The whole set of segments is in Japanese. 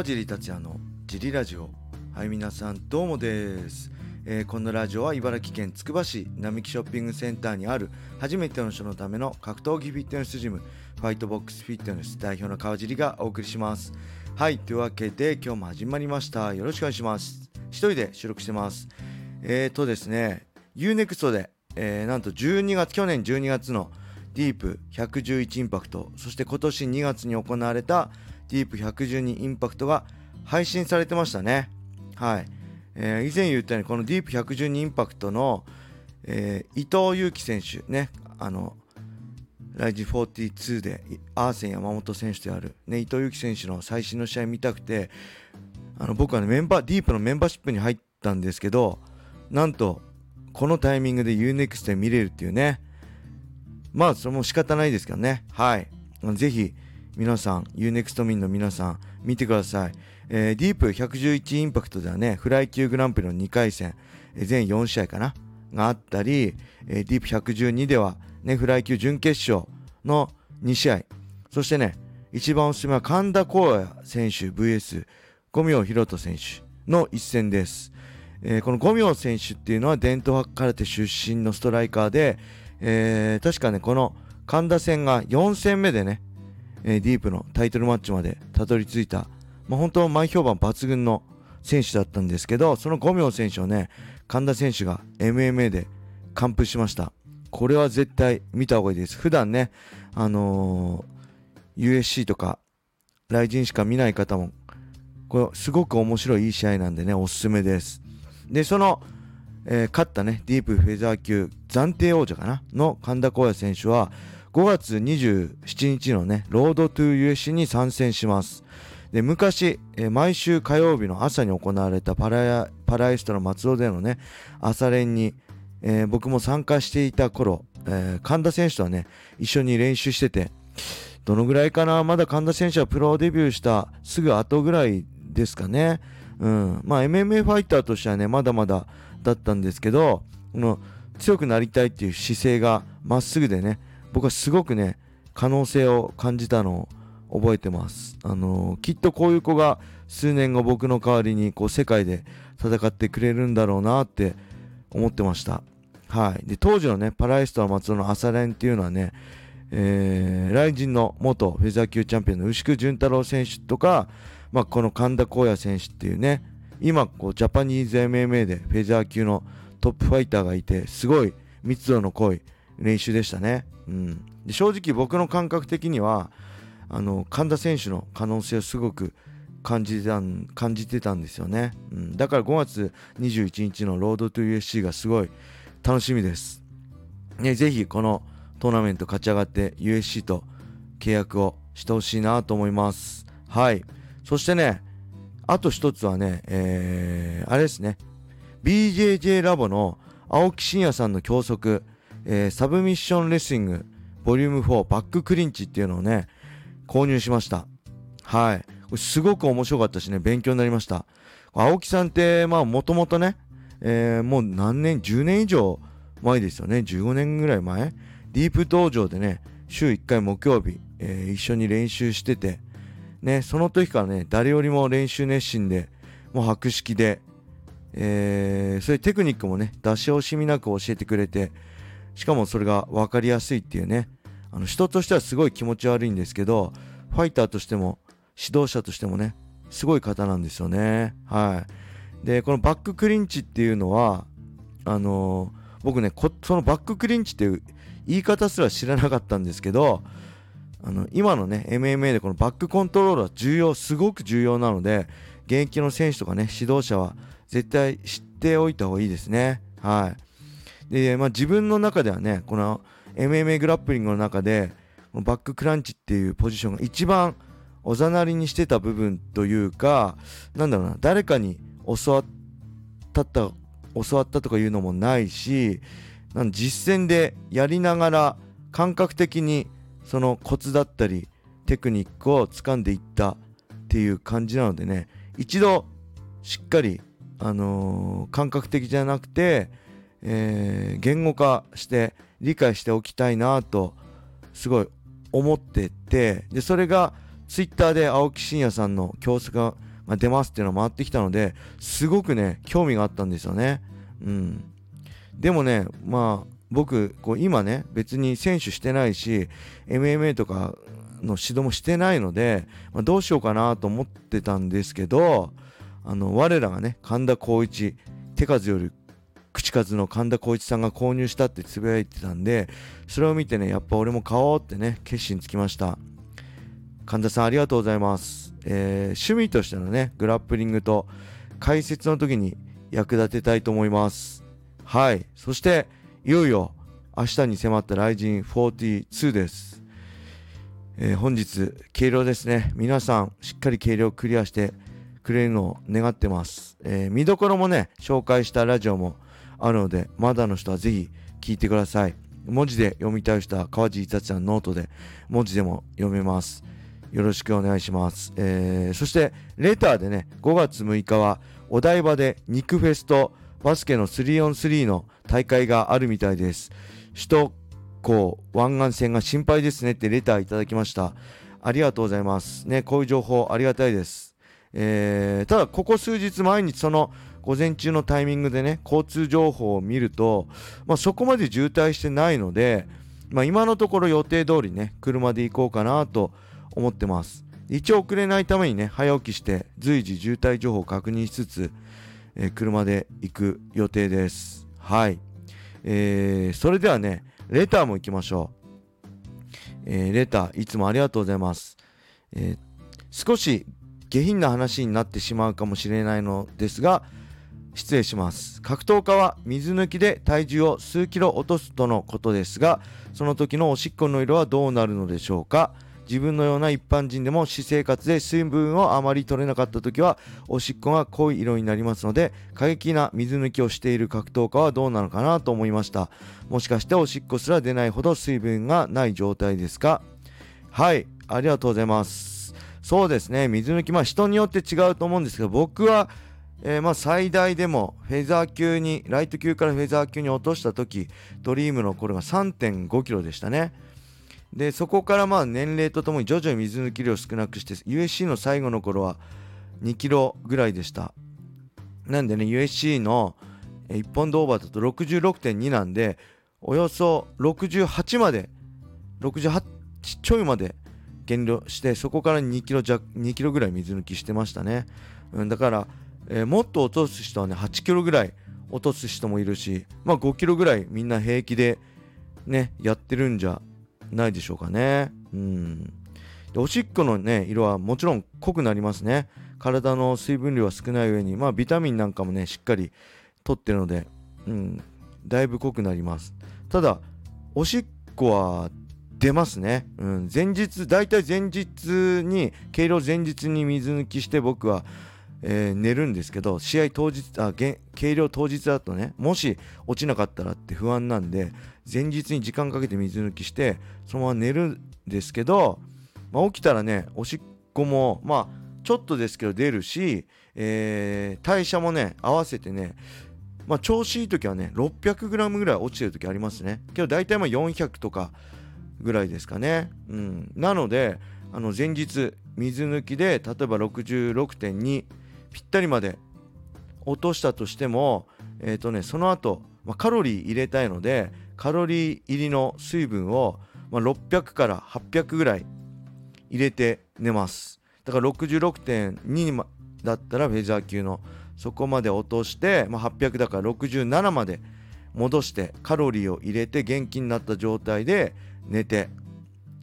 川尻達也のジリラジオ。はい皆さんどうもです、えー、このラジオは茨城県つくば市並木ショッピングセンターにある初めての人のための格闘技フィットネスジムファイトボックスフィットネス代表の川尻がお送りします。はいというわけで今日も始まりました。よろしくお願いします。一人で収録してます。えーとですね UNEXT で、えー、なんと12月去年12月のディープ111インパクトそして今年2月に行われたディープ112インパクトが配信されてましたね。はい。えー、以前言ったようにこのディープ112インパクトの、えー、伊藤祐樹選手ね、あの、ライジ42でアーセン山本選手である、ね、伊藤祐樹選手の最新の試合見たくて、あの僕はね、メンバー、ディープのメンバーシップに入ったんですけど、なんと、このタイミングで UNEXT で見れるっていうね。まあ、それも仕方ないですけどね。はい。ぜひ、皆さん、UNEXT 民の皆さん、見てください。えー、ディープ111インパクトではね、フライ級グランプリの2回戦、えー、全4試合かな、があったり、えー、ディープ112では、ね、フライ級準決勝の2試合、そしてね、一番おすすめは神田光也選手 VS 五明宏斗選手の一戦です。えー、この五明選手っていうのは伝統派空手出身のストライカーで、えー、確かね、この神田戦が4戦目でね、えー、ディープのタイトルマッチまでたどり着いた、まあ、本当前評判抜群の選手だったんですけど、その5秒選手をね、神田選手が MMA で完封しました。これは絶対見た方がいいです。普段ね、あのー、USC とか、ライジンしか見ない方も、これすごく面白いいい試合なんでね、おすすめです。で、その、えー、勝ったね、ディープフェザー級暫定王者かなの神田光也選手は、5月27日のね、ロードトゥー USC に参戦します。で昔、えー、毎週火曜日の朝に行われたパラパラエストの松尾でのね、朝練に、えー、僕も参加していた頃、えー、神田選手とはね、一緒に練習してて、どのぐらいかな、まだ神田選手はプロデビューしたすぐ後ぐらいですかね。うん。まあ、MMA ファイターとしてはね、まだまだだったんですけど、この強くなりたいっていう姿勢がまっすぐでね、僕はすごくね可能性を感じたのを覚えてます。あのー、きっとこういう子が数年後僕の代わりにこう世界で戦ってくれるんだろうなって思ってました。はい。で、当時のね、パラエストの松尾の朝練っていうのはね、えー、ライジンの元フェザー級チャンピオンの牛久潤太郎選手とか、まあ、この神田光也選手っていうね、今、こう、ジャパニーズ MMA でフェザー級のトップファイターがいて、すごい密度の濃い練習でしたね。うん、で正直僕の感覚的にはあの神田選手の可能性をすごく感じてた感じてたんですよね、うん、だから5月21日のロードトゥ USC がすごい楽しみです、ね、ぜひこのトーナメント勝ち上がって USC と契約をしてほしいなと思います。はい。そしてねあと一つはね、えー、あれですね。BJJ ラボの青木真也さんの教則。えー、サブミッションレスリングボリューム4バッククリンチっていうのをね、購入しました。はい。すごく面白かったしね、勉強になりました。青木さんって、まあもともとね、えー、もう何年、10年以上前ですよね。15年ぐらい前。ディープ道場でね、週1回木曜日、えー、一緒に練習してて、ね、その時からね、誰よりも練習熱心で、もう博識で、えー、そういうテクニックもね、出し惜しみなく教えてくれて、しかもそれが分かりやすいっていうね。あの人としてはすごい気持ち悪いんですけどファイターとしても指導者としてもねすごい方なんですよね。はい。でこのバッククリンチっていうのはあのー、僕ねそのバッククリンチっていう言い方すら知らなかったんですけどあの今のね MMA でこのバックコントロールは重要すごく重要なので現役の選手とかね指導者は絶対知っておいた方がいいですね。はい。で、まあ、自分の中ではね、この MMA グラップリングの中で、バッククランチっていうポジションが一番おざなりにしてた部分というか、なんだろうな、誰かに教わった教わったとかいうのもないし、なん実践でやりながら感覚的にそのコツだったりテクニックを掴んでいったっていう感じなのでね、一度しっかり、あのー、感覚的じゃなくて、えー、言語化して理解しておきたいなとすごい思っててでそれがツイッターで青木真也さんの教則が、出ますっていうのが回ってきたのですごくね興味があったんですよね。うん、でもねまあ僕こう今ね別に選手してないし MMA とかの指導もしてないので、まあ、どうしようかなと思ってたんですけどあの我らがね神田光一手数より口数の神田光一さんが購入したってつぶやいてたんでそれを見てねやっぱ俺も買おうってね決心つきました。神田さんありがとうございます、えー、趣味としてのねグラップリングと解説の時に役立てたいと思います。はい。そしていよいよ明日に迫ったライジン42です、えー、本日軽量ですね。皆さんしっかり軽量クリアしてくれるのを願ってます、えー、見どころもね紹介したラジオもあるのでまだの人はぜひ聞いてください文字で読みたい人は川地達也のノートで文字でも読めますよろしくお願いします、えー、そしてレターでね5月6日はお台場で肉フェスとバスケの 3on3 の大会があるみたいです。首都高湾岸線が心配ですねってレターいただきました。ありがとうございます。ね、こういう情報ありがたいです。えー、ただ、ここ数日毎日その午前中のタイミングでね、交通情報を見ると、まあ、そこまで渋滞してないので、まあ、今のところ予定通りね、車で行こうかなと思ってます。一応遅れないためにね、早起きして随時渋滞情報を確認しつつ、えー、車で行く予定です。はい。えー、それではね、レターも行きましょう。えー、レター、いつもありがとうございます。え少し下品な話になってしまうかもしれないのですが、失礼します。格闘家は水抜きで体重を数キロ落とすとのことですが、その時のおしっこの色はどうなるのでしょうか？自分のような一般人でも私生活で水分をあまり取れなかった時はおしっこが濃い色になりますので過激な水抜きをしている格闘家はどうなのかなと思いました。もしかしておしっこすら出ないほど水分がない状態ですか？はいありがとうございます。そうですね。水抜きまあ人によって違うと思うんですけど僕はえー、まあ最大でもフェザー級にライト級からフェザー級に落とした時ドリームの頃が3 5キロでしたね。でそこからまあ年齢とともに徐々に水抜き量を少なくして USC の最後の頃は2キロぐらいでした。なんでね USC の1本ドーバーだと66.2なんでおよそ68まで68ちょいまで減量してそこから2キロ弱2キロぐらい水抜きしてましたね、うん、だから、えー、もっと落とす人はね8キロぐらい落とす人もいるしまあ5キロぐらいみんな平気でねやってるんじゃないでしょうかね。うん。でおしっこのね、色はもちろん濃くなりますね。体の水分量は少ない上に、まあビタミンなんかもね、しっかりとってるので、うん、だいぶ濃くなります。ただ、おしっこは出ますね。うん、前日、大体前日に、計量前日に水抜きして僕は、えー、寝るんですけど試合当日あ計量当日だとねもし落ちなかったらって不安なんで前日に時間かけて水抜きしてそのまま寝るんですけど、まあ、起きたらねおしっこもまあちょっとですけど出るし、えー、代謝もね合わせてねまあ、調子いい時はね 600g ぐらい落ちてる時ありますね。けど大体まあ400とかぐらいですかね、うん、なのであの前日水抜きで例えば66.2ぴったりまで落としたとしても、えーとね、その後、まあ、カロリー入れたいのでカロリー入りの水分を、まあ、600から800ぐらい入れて寝ます。だから66.2だったらフェザー級のそこまで落として、まあ、800だから67まで戻してカロリーを入れて元気になった状態で寝て、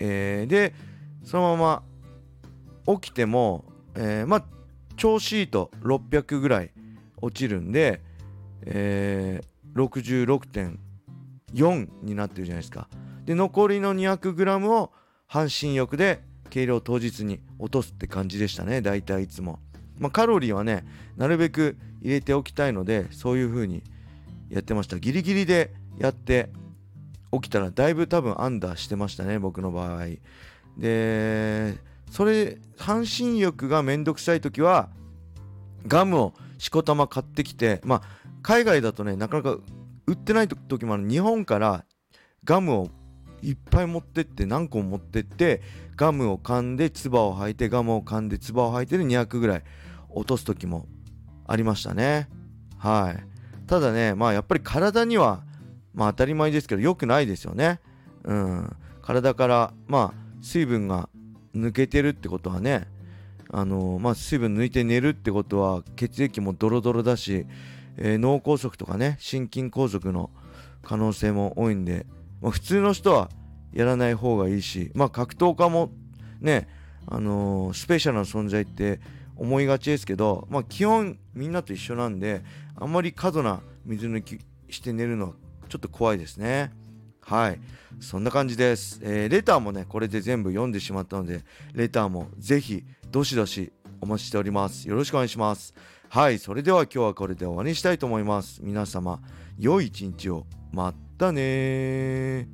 えー、でそのまま起きても、えー、まあ調子いいと600ぐらい落ちるんで、えー、66.4になってるじゃないですか。で残りの 200g を半身浴で計量当日に落とすって感じでしたね大体いつも。まあ、カロリーはねなるべく入れておきたいのでそういう風にやってましたギリギリでやって起きたらだいぶ多分アンダーしてましたね僕の場合でそれ半身浴がめんどくさい時はガムをしこたま買ってきてまあ海外だとねなかなか売ってない時もある。日本からガムをいっぱい持ってって何個も持ってってガムを噛んで唾を吐いてガムを噛んで唾を吐いてで200ぐらい落とす時もありましたね。はい。ただねまあやっぱり体にはまあ当たり前ですけど良くないですよね。うん。体からまあ水分が抜けてるってことはねあの、まあ水分抜いて寝るってことは血液もドロドロだし、えー、脳梗塞とかね心筋梗塞の可能性も多いんで、まあ、普通の人はやらない方がいいしまあ格闘家もねあのー、スペシャルな存在って思いがちですけど、まあ、基本みんなと一緒なんであんまり過度な水抜きして寝るのはちょっと怖いですね。はい。そんな感じです、えー、レターもねこれで全部読んでしまったのでレターもぜひどしどしお待ちしております。よろしくお願いします。はいそれでは今日はこれで終わりにしたいと思います。皆様良い一日を。またね